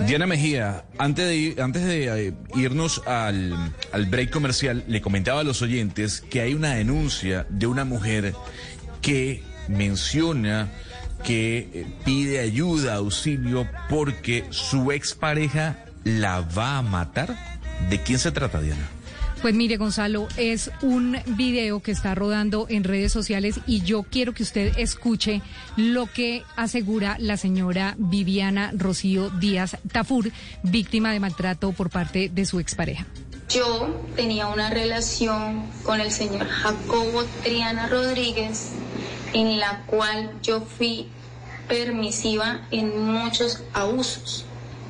Diana Mejía, antes de, antes de eh, irnos al, al break comercial, le comentaba a los oyentes que hay una denuncia de una mujer que menciona que eh, pide ayuda, auxilio, porque su expareja la va a matar. ¿De quién se trata, Diana? Pues mire, Gonzalo, es un video que está rodando en redes sociales y yo quiero que usted escuche lo que asegura la señora Viviana Rocío Díaz Tafur, víctima de maltrato por parte de su expareja. Yo tenía una relación con el señor Jacobo Triana Rodríguez en la cual yo fui permisiva en muchos abusos,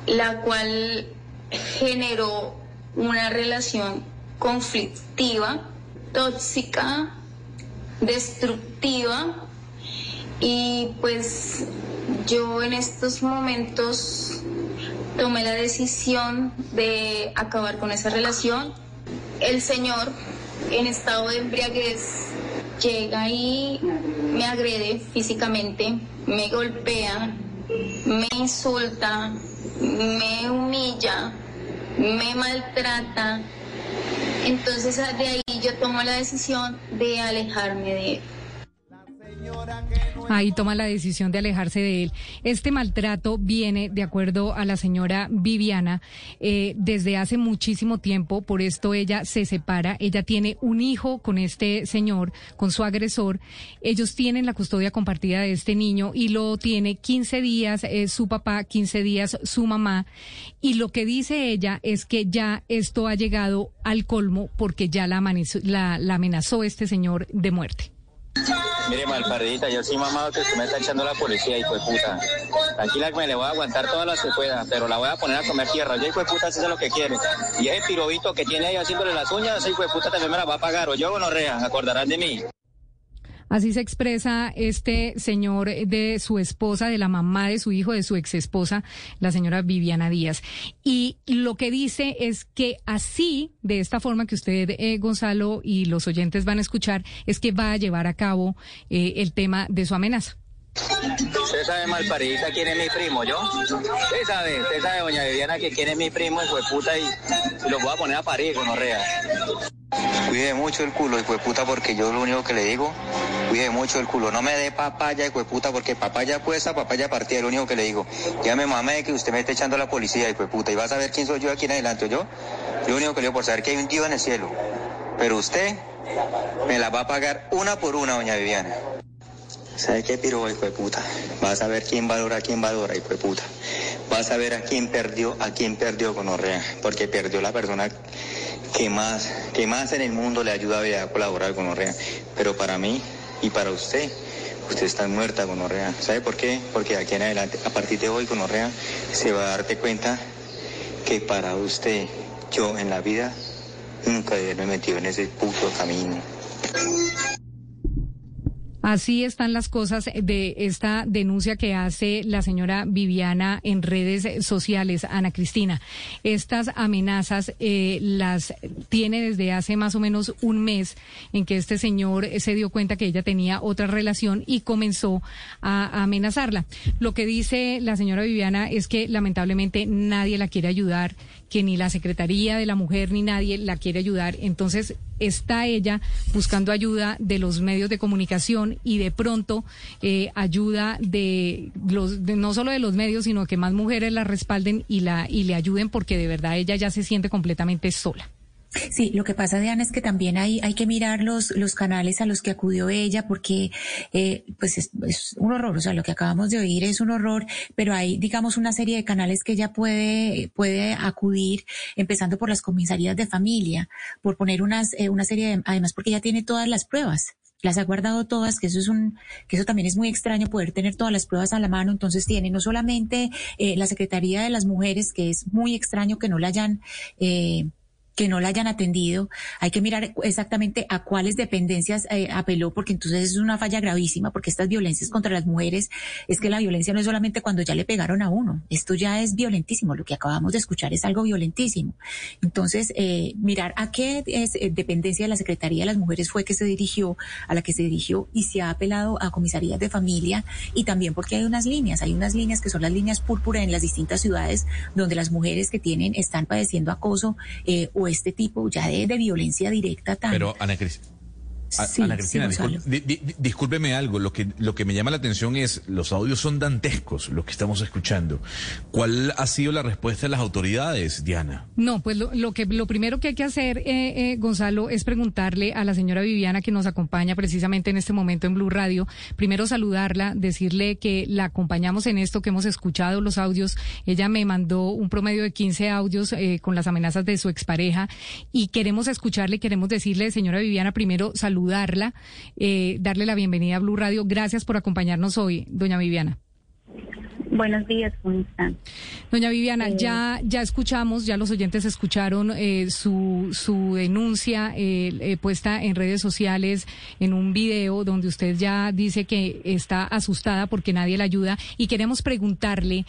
la cual generó una relación conflictiva, tóxica, destructiva y pues yo en estos momentos tomé la decisión de acabar con esa relación. El señor en estado de embriaguez llega y me agrede físicamente, me golpea, me insulta, me humilla, me maltrata entonces de ahí yo tomo la decisión de alejarme de él. Ahí toma la decisión de alejarse de él. Este maltrato viene, de acuerdo a la señora Viviana, eh, desde hace muchísimo tiempo. Por esto ella se separa. Ella tiene un hijo con este señor, con su agresor. Ellos tienen la custodia compartida de este niño y lo tiene 15 días eh, su papá, 15 días su mamá. Y lo que dice ella es que ya esto ha llegado al colmo porque ya la amenazó este señor de muerte. Mire, malparidita, yo soy mamado que usted me está echando la policía, hijo de puta. Tranquila que me le voy a aguantar todas las que pueda, pero la voy a poner a comer tierra. Yo, hijo de puta, hace lo que quiere. Y ese pirobito que tiene ahí haciéndole las uñas, hijo de puta también me la va a pagar. O yo, gonorrea, acordarán de mí. Así se expresa este señor de su esposa, de la mamá de su hijo, de su ex esposa, la señora Viviana Díaz. Y lo que dice es que así, de esta forma que usted, eh, Gonzalo, y los oyentes van a escuchar, es que va a llevar a cabo eh, el tema de su amenaza. Usted sabe, malparidita, quién es mi primo, ¿yo? Usted sabe, usted sabe, doña Viviana, que quién es mi primo, hijo de puta, y, lo voy a poner a parir, gonorrea. Cuide mucho el culo, hijo de puta, porque yo lo único que le digo, cuide mucho el culo. No me dé papaya, de puta, porque papaya puesta, papaya partida, lo único que le digo. Ya me mamé que usted me esté echando a la policía, de puta, y vas a ver quién soy yo aquí en adelante, ¿yo? Lo único que le digo por saber que hay un tío en el cielo. Pero usted me la va a pagar una por una, doña Viviana. ¿Sabe qué piro, hijo de? Vas a ver quién valora a quién valora, hijo de puta. Vas a ver a quién perdió, a quién perdió con Orrea, porque perdió la persona que más, que más en el mundo le ayuda a colaborar con Orrea. Pero para mí y para usted, usted está muerta con Orrea. ¿Sabe por qué? Porque aquí en adelante, a partir de hoy con Orrea, se va a darte cuenta que para usted, yo en la vida, nunca me he metido en ese puto camino. Así están las cosas de esta denuncia que hace la señora Viviana en redes sociales, Ana Cristina. Estas amenazas eh, las tiene desde hace más o menos un mes en que este señor se dio cuenta que ella tenía otra relación y comenzó a, amenazarla. Lo que dice la señora Viviana es que lamentablemente nadie la quiere ayudar, que ni la Secretaría de la Mujer ni nadie la quiere ayudar. Entonces está ella buscando ayuda de los medios de comunicación y de pronto eh, ayuda de los no solo de los medios sino que más mujeres la respalden y la y le ayuden porque de verdad ella ya se siente completamente sola. Sí, lo que pasa, Diana, es que también hay, hay que mirar los, los canales a los que acudió ella, porque eh, pues es, un horror, o sea, lo que acabamos de oír es un horror, pero hay, digamos, una serie de canales que ella puede, puede acudir, empezando por las comisarías de familia, por poner unas, eh, una serie de, además porque ella tiene todas las pruebas las ha guardado todas, que eso es un, que eso también es muy extraño poder tener todas las pruebas a la mano. Entonces tiene no solamente eh, la Secretaría de las Mujeres, que es muy extraño que no la hayan eh, que no la hayan atendido. Hay que mirar exactamente a cuáles dependencias eh, apeló, porque entonces es una falla gravísima, porque estas violencias contra las mujeres, es que la violencia no es solamente cuando ya le pegaron a uno, esto ya es violentísimo, lo que acabamos de escuchar es algo violentísimo. Entonces, eh, mirar a qué eh, dependencia de la Secretaría de las Mujeres fue que se dirigió, a la que se dirigió y se ha apelado a comisarías de familia y también porque hay unas líneas, hay unas líneas que son las líneas púrpura en las distintas ciudades donde las mujeres que tienen, están padeciendo acoso eh, este tipo ya de, violencia directa tan... Pero Ana Cristina. Ana Cristina, discúlpeme algo. Lo que, lo que me llama la atención es los audios son dantescos, los que estamos escuchando. ¿Cuál ha sido la respuesta de las autoridades, Diana? No, pues lo, que lo primero que hay que hacer, eh, eh, Gonzalo, es preguntarle a la señora Viviana que nos acompaña precisamente en este momento en Blue Radio. Primero saludarla, decirle que la acompañamos en esto, que hemos escuchado los audios. Ella me mandó un promedio de 15 audios eh, con las amenazas de su expareja y queremos escucharle, queremos decirle, señora Viviana, primero salud saludarla, eh, darle la bienvenida a Blue Radio. Gracias por acompañarnos hoy, doña Viviana. Buenos días, ¿cómo están? Doña Viviana, eh, ya, ya escuchamos, ya los oyentes escucharon eh, su, su denuncia puesta en redes sociales en un video donde usted ya dice que está asustada porque nadie la ayuda y queremos preguntarle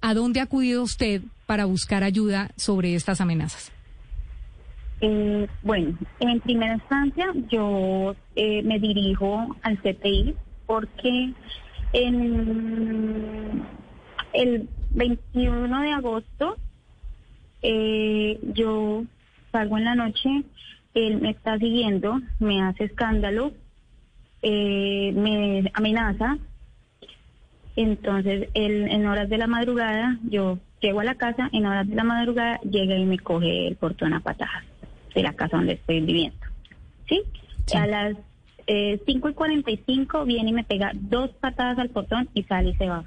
a dónde ha acudido usted para buscar ayuda sobre estas amenazas. Eh, bueno, en primera instancia yo eh, me dirijo al CTI porque el 21 de agosto eh, yo salgo en la noche, él me está siguiendo, me hace escándalo, me amenaza. Entonces, él, en horas de la madrugada, yo llego a la casa, en horas de la madrugada llega y me coge el portón a patadas de la casa donde estoy viviendo. ¿Sí? A las eh, 5 y 45 viene y me pega dos patadas al portón y sale y se va.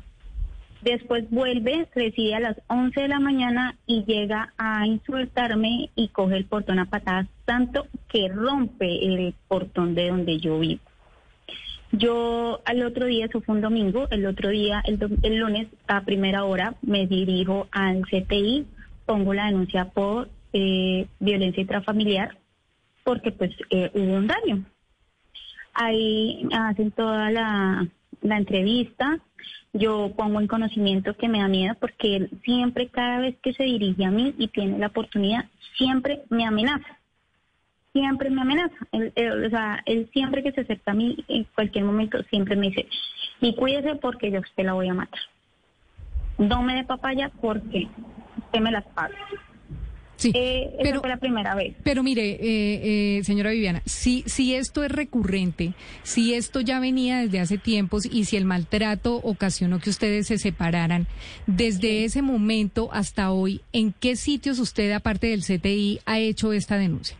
Después vuelve, reside a las 11 de la mañana y llega a insultarme y coge el portón a patadas, tanto que rompe el portón de donde yo vivo. Yo al otro día, eso fue un domingo, el otro día, el, el lunes a primera hora, me dirijo al CTI, pongo la denuncia por eh, violencia intrafamiliar porque pues eh, hubo un daño. Ahí hacen toda la, entrevista, yo pongo en conocimiento que me da miedo porque él siempre, cada vez que se dirige a mí y tiene la oportunidad, siempre me amenaza. Siempre me amenaza. Él, o sea, él siempre que se acerca a mí, en cualquier momento, siempre me dice, y cuídese porque yo usted la voy a matar. No me dé papaya porque usted me las paga. Sí, eh, pero, fue la primera vez. Pero mire, eh, eh, señora Viviana, si, si esto es recurrente, si esto ya venía desde hace tiempos y si el maltrato ocasionó que ustedes se separaran, desde ese momento hasta hoy, ¿en qué sitios usted, aparte del CTI, ha hecho esta denuncia?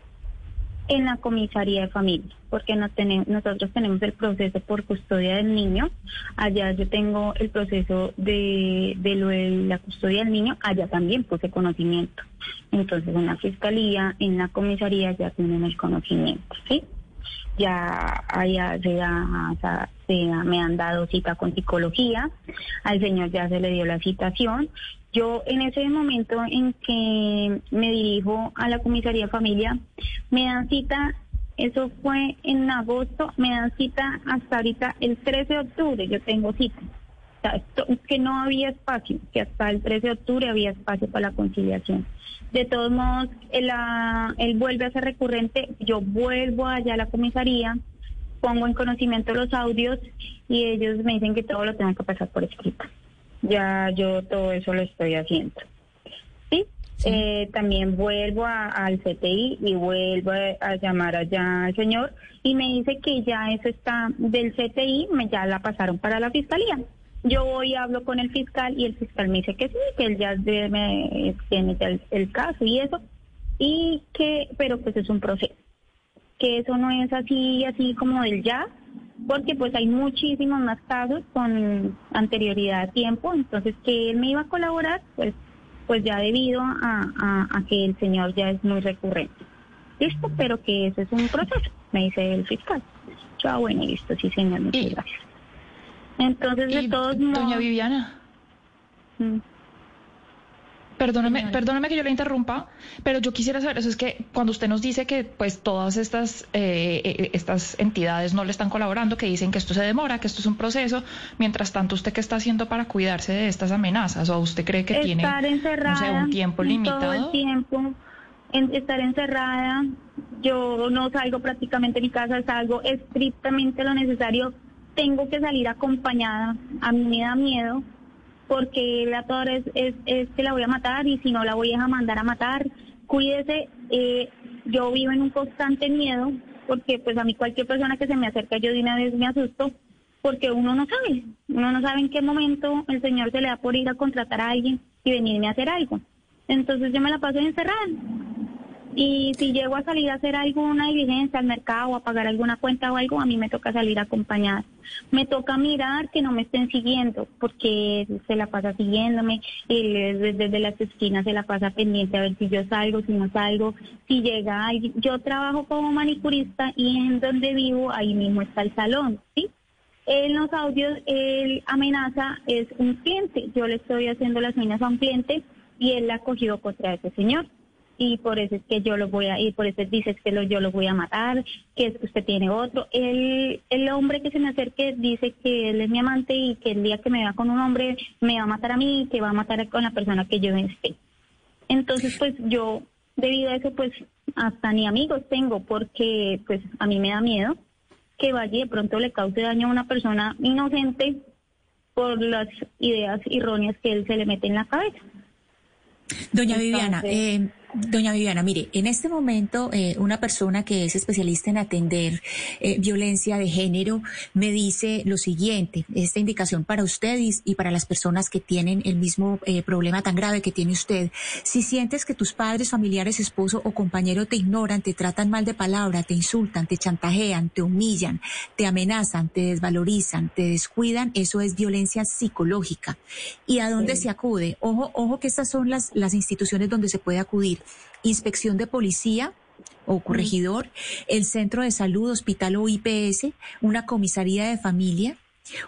En la comisaría de familia, porque no tenemos, nosotros tenemos el proceso por custodia del niño. Allá yo tengo el proceso de, de lo de la custodia del niño, allá también puse conocimiento. Entonces en la fiscalía, en la comisaría ya tienen el conocimiento, ¿sí? Ya allá se, me han dado cita con psicología, al señor ya se le dio la citación yo en ese momento en que me dirijo a la comisaría familia, me dan cita, eso fue en agosto, me dan cita hasta ahorita el 13 de octubre, yo tengo cita. O sea, que no había espacio, que hasta el 13 de octubre había espacio para la conciliación. De todos modos, él, él vuelve a ser recurrente, yo vuelvo allá a la comisaría, pongo en conocimiento los audios y ellos me dicen que todo lo tengo que pasar por escrito ya yo todo eso lo estoy haciendo. Sí, eh, también vuelvo al CTI y vuelvo a, llamar allá al señor y me dice que ya eso está del CTI, me, ya la pasaron para la fiscalía. Yo voy y hablo con el fiscal y el fiscal me dice que sí, que él ya me, tiene el, el caso y eso, y que, pero pues es un proceso, que eso no es así, así como del ya, porque pues hay muchísimos más casos con anterioridad a tiempo, entonces que él me iba a colaborar, pues pues ya debido a, a, que el señor ya es muy recurrente. Listo, pero que ese es un proceso, me dice el fiscal. Yo, ah, bueno, listo, sí señor, muchas gracias. Entonces, de todos modos... Doña Viviana. Mm. Perdóname, perdóname que yo le interrumpa, pero yo quisiera saber, eso es que cuando usted nos dice que pues todas estas, eh, eh, estas entidades no le están colaborando, que dicen que esto se demora, que esto es un proceso, mientras tanto, ¿usted qué está haciendo para cuidarse de estas amenazas? ¿O usted cree que tiene no un tiempo limitado? Todo el tiempo, en estar encerrada, yo no salgo prácticamente de mi casa, salgo estrictamente lo necesario, tengo que salir acompañada, a mí me da miedo porque la torre es, es, es, que la voy a matar y si no la voy a mandar a matar. Cuídese, eh, yo vivo en un constante miedo porque pues a mí cualquier persona que se me acerca yo de una vez me asusto porque uno no sabe, uno no sabe en qué momento el Señor se le da por ir a contratar a alguien y venirme a hacer algo. Entonces yo me la paso encerrada. Y si llego a salir a hacer alguna diligencia al mercado o a pagar alguna cuenta o algo, a mí me toca salir acompañada. Me toca mirar que no me estén siguiendo, porque se la pasa siguiéndome, desde, desde las esquinas se la pasa pendiente a ver si yo salgo, si no salgo, si llega. Yo trabajo como manicurista y en donde vivo, ahí mismo está el salón, ¿sí? En los audios, él amenaza, es un cliente. Yo le estoy haciendo las uñas a un cliente y él la ha cogido contra ese señor y por eso es que yo lo voy a, y por eso dices que lo, yo lo voy a matar, que usted tiene otro. El, el hombre que se me acerque dice que él es mi amante y que el día que me vea con un hombre me va a matar a mí, que va a matar con la persona que yo esté. Entonces, pues yo, debido a eso, pues hasta ni amigos tengo, porque pues a mí me da miedo que vaya y de pronto le cause daño a una persona inocente por las ideas erróneas que él se le mete en la cabeza. Doña Viviana, eh, Doña Viviana, mire, en este momento eh, una persona que es especialista en atender eh, violencia de género me dice lo siguiente, esta indicación para usted y, para las personas que tienen el mismo eh, problema tan grave que tiene usted. Si sientes que tus padres, familiares, esposo o compañero te ignoran, te tratan mal de palabra, te insultan, te chantajean, te humillan, te amenazan, te desvalorizan, te descuidan, eso es violencia psicológica. ¿Y a dónde se acude? Ojo, ojo que estas son las, las instituciones donde se puede acudir inspección de policía o corregidor, el centro de salud, hospital o IPS, una comisaría de familia,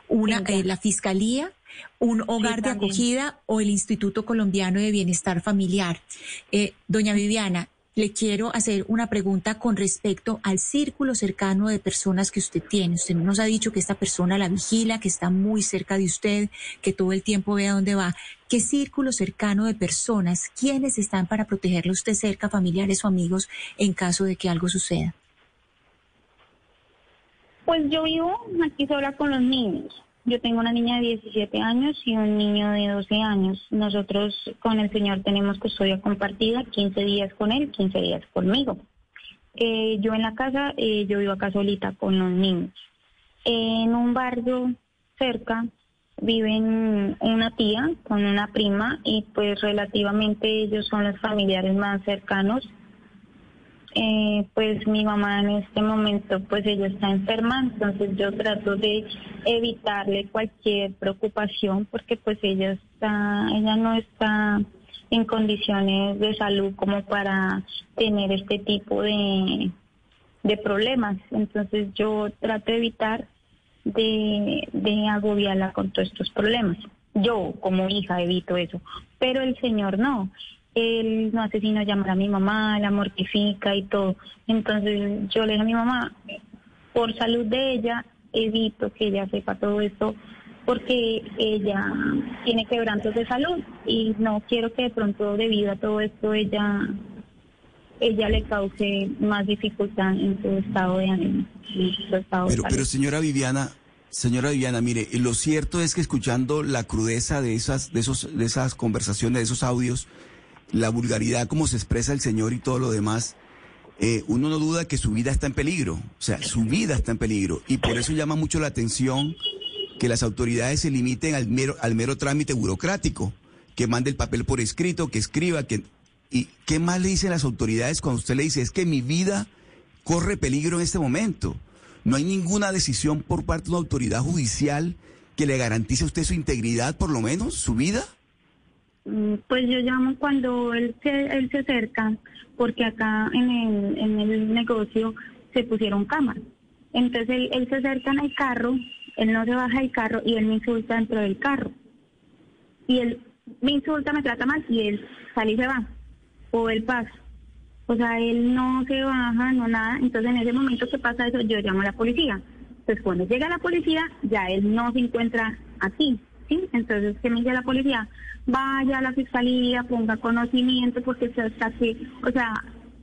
una, eh, la fiscalía, un hogar de acogida o el Instituto Colombiano de Bienestar Familiar. Eh, doña Viviana, le quiero hacer una pregunta con respecto al círculo cercano de personas que usted tiene. Usted nos ha dicho que esta persona la vigila, que está muy cerca de usted, que todo el tiempo ve a dónde va. ¿Qué círculo cercano de personas, quiénes están para protegerle usted cerca, familiares o amigos, en caso de que algo suceda? Pues yo vivo aquí sola con los niños. Yo tengo una niña de 17 años y un niño de 12 años. Nosotros con el señor tenemos custodia compartida, 15 días con él, 15 días conmigo. Eh, yo en la casa, eh, yo vivo acá solita con los niños. En un barrio cerca viven una tía con una prima y pues relativamente ellos son los familiares más cercanos eh, pues mi mamá en este momento pues ella está enferma, entonces yo trato de evitarle cualquier preocupación porque pues ella está, ella no está en condiciones de salud como para tener este tipo de, de problemas. Entonces yo trato de evitar de, de agobiarla con todos estos problemas. Yo como hija evito eso, pero el señor no él no hace sino llamar a mi mamá, la mortifica y todo. Entonces yo le dije a mi mamá, por salud de ella, evito que ella sepa todo esto porque ella tiene quebrantos de salud y no quiero que de pronto debido a todo esto ella ella le cause más dificultad en su estado de ánimo. pero, pero señora Viviana, Señora Viviana, mire, lo cierto es que escuchando la crudeza de esas, de esos, de esas conversaciones, de esos audios, la vulgaridad, como se expresa el Señor y todo lo demás, eh, uno no duda que su vida está en peligro, o sea, su vida está en peligro. Y por eso llama mucho la atención que las autoridades se limiten al mero, al mero trámite burocrático, que mande el papel por escrito, que escriba, que... ¿Y qué más le dicen las autoridades cuando usted le dice, es que mi vida corre peligro en este momento? No hay ninguna decisión por parte de una autoridad judicial que le garantice a usted su integridad, por lo menos, su vida. Mm, pues yo llamo cuando él se, él se acerca, porque acá en el, en el negocio se pusieron cámaras. Entonces él, él se acerca al carro, él no se baja del carro y él me insulta dentro del carro. Y él me insulta, me trata mal y él sale y se va. O él pasa. O sea, él no se baja, no nada. Entonces, en ese momento que pasa eso, yo llamo a la policía. Entonces, cuando llega la policía, ya él no se encuentra aquí. ¿Sí? Entonces, que me dice la policía? Vaya a la fiscalía, ponga conocimiento, porque hasta que, o sea,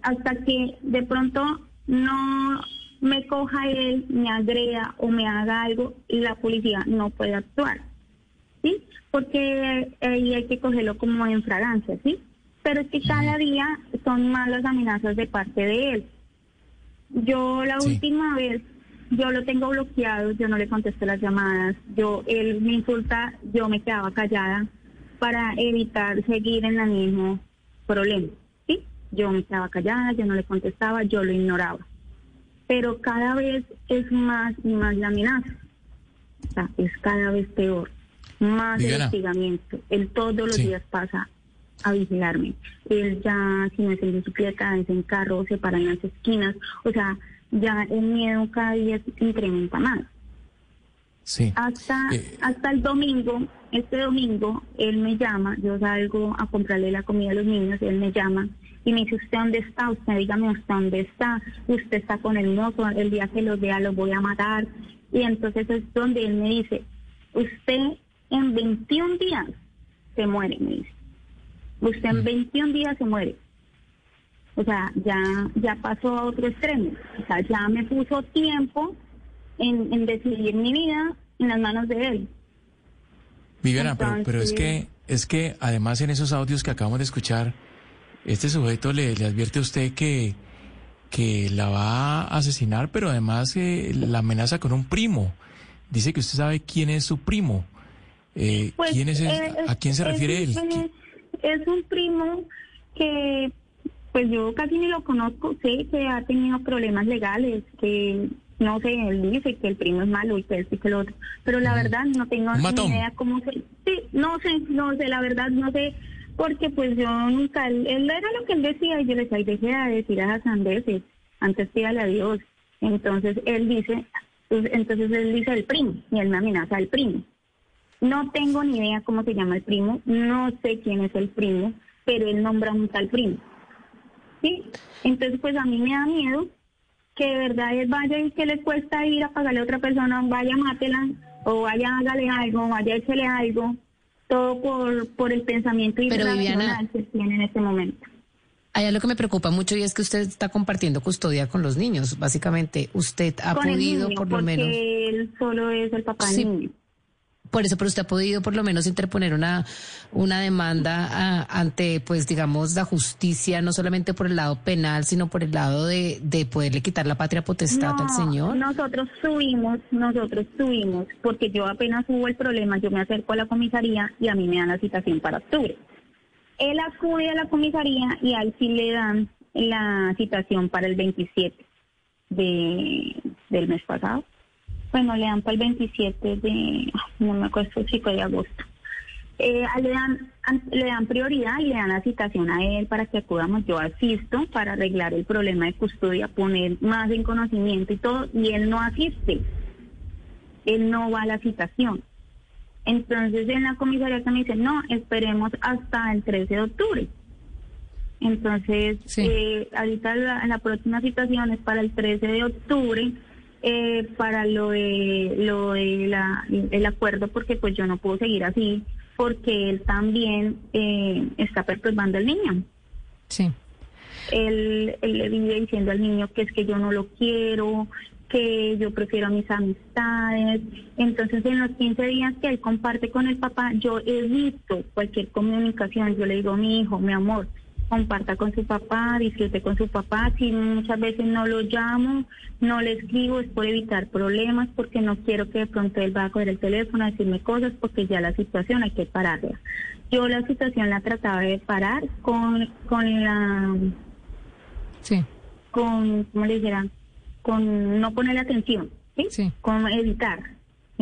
hasta que de pronto no me coja él, me agrega o me haga algo, y la policía no puede actuar. ¿Sí? Porque ahí hay que cogerlo como en fragancia, ¿sí? Pero es que cada día son más las amenazas de parte de él. Yo la última vez, yo lo tengo bloqueado, yo no le contesto las llamadas, yo él me insulta, yo me quedaba callada para evitar seguir en el mismo problema. ¿sí? Yo me quedaba callada, yo no le contestaba, yo lo ignoraba. Pero cada vez es más y más la amenaza. O sea, es cada vez peor. Más Viviana. investigamiento. Él todos los Sí. días pasa a vigilarme. Él ya, si no es en bicicleta, es en carro, se para en las esquinas. O sea, ya el miedo cada día se incrementa más. Sí. Hasta, Eh. hasta el domingo, este domingo, él me llama, yo salgo a comprarle la comida a los niños, él me llama y me dice, ¿usted dónde está? Usted dígame, ¿usted dónde está? Usted está con el mozo, el día que los vea los voy a matar. Y entonces es donde él me dice, usted en 21 días se muere, me dice. Usted en 21 días se muere. O sea, ya, ya pasó a otro extremo. O sea, ya me puso tiempo en, en decidir mi vida en las manos de él. Viviana, pero, pero es que es que además en esos audios que acabamos de escuchar, este sujeto le, le advierte a usted que, que la va a asesinar, pero además eh, la amenaza con un primo. Dice que usted sabe quién es su primo. Eh, Pues, ¿quién es, el- eh, ¿A quién se refiere él? un- ¿Qui- Es un primo que, pues yo casi ni lo conozco, sé que ha tenido problemas legales, que no sé, él dice que el primo es malo y que esto y que lo otro, pero la verdad no tengo ni idea cómo se... Sí, no sé, no sé, la verdad no sé, porque pues yo nunca, él, él era lo que él decía y yo le decía, "Ay, deje de decir a sandeces, antes pídale a Dios. Entonces él dice, pues, entonces él dice el primo y él me amenaza al primo. No tengo ni idea cómo se llama el primo, no sé quién es el primo, pero él nombra un tal primo. ¿Sí? Entonces, pues a mí me da miedo que de verdad él vaya y que le cuesta ir a pagarle a otra persona, vaya, mátela, o vaya, hágale algo, vaya, échele algo, todo por, por el pensamiento irracional que tiene en este momento. Hay algo que me preocupa mucho y es que usted está compartiendo custodia con los niños. Básicamente, usted ha Con el podido niño, por lo porque menos... él solo es el papá Sí. del niño. Por eso, pero usted ha podido por lo menos interponer una, una demanda ah, ante, pues, digamos, la justicia, no solamente por el lado penal, sino por el lado de, de poderle quitar la patria potestad al señor. Nosotros subimos, nosotros subimos, porque yo apenas hubo el problema, yo me acerco a la comisaría y a mí me dan la citación para octubre. Él acude a la comisaría y a él sí le dan la citación para el 27 de, del mes pasado. Bueno, le dan para el 27 de, no me acuerdo si fue de agosto. Eh, le, dan, an- le dan prioridad y le dan la citación a él para que acudamos. Yo asisto para arreglar el problema de custodia, poner más en conocimiento y todo, y él no asiste. Él no va a la citación. Entonces en la comisaría me dicen, no, esperemos hasta el 13 de octubre. Entonces, Sí. eh, ahorita la, la próxima citación es para el 13 de octubre, eh, para lo de, lo de la, el acuerdo, porque pues yo no puedo seguir así, porque él también eh, está perturbando al niño. Sí. Él, él le vive diciendo al niño que es que yo no lo quiero, que yo prefiero a mis amistades. Entonces, en los 15 días que él comparte con el papá, yo evito cualquier comunicación. Yo le digo, mi hijo, mi amor, comparta con su papá, disfrute con su papá. Si muchas veces no lo llamo, no le escribo, es por evitar problemas, porque no quiero que de pronto él vaya a coger el teléfono a decirme cosas, porque ya la situación hay que pararla. Yo la situación la trataba de parar con, con la Sí. con, ¿cómo le dijera? Con no ponerle atención, ¿sí? Sí. Con evitar.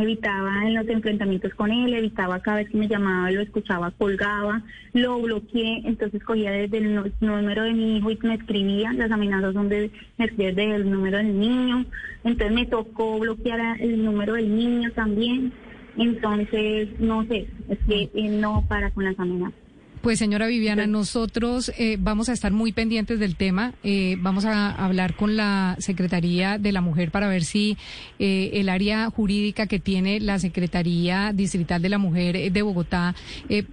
Evitaba en los enfrentamientos con él, evitaba cada vez que me llamaba, lo escuchaba, colgaba, lo bloqueé, entonces cogía desde el número de mi hijo y me escribía, las amenazas son desde el número del niño, entonces me tocó bloquear el número del niño también, Entonces, no sé, es que él no para con las amenazas. Pues señora Viviana, nosotros eh, vamos a estar muy pendientes del tema. Eh, vamos a hablar con la Secretaría de la Mujer para ver si eh, el área jurídica que tiene la Secretaría Distrital de la Mujer de Bogotá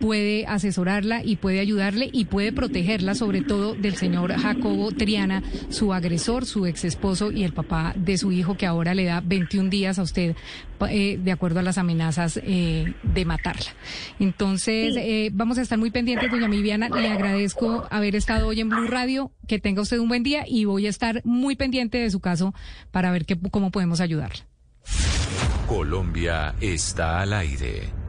puede asesorarla y puede ayudarle y puede protegerla, sobre todo del señor Jacobo Triana, su agresor, su ex esposo y el papá de su hijo que ahora le da 21 días a usted de acuerdo a las amenazas de matarla. Entonces, vamos a estar muy pendientes doña Viviana, le agradezco haber estado hoy en Blue Radio. Que tenga usted un buen día y voy a estar muy pendiente de su caso para ver cómo podemos ayudarla. Colombia está al aire.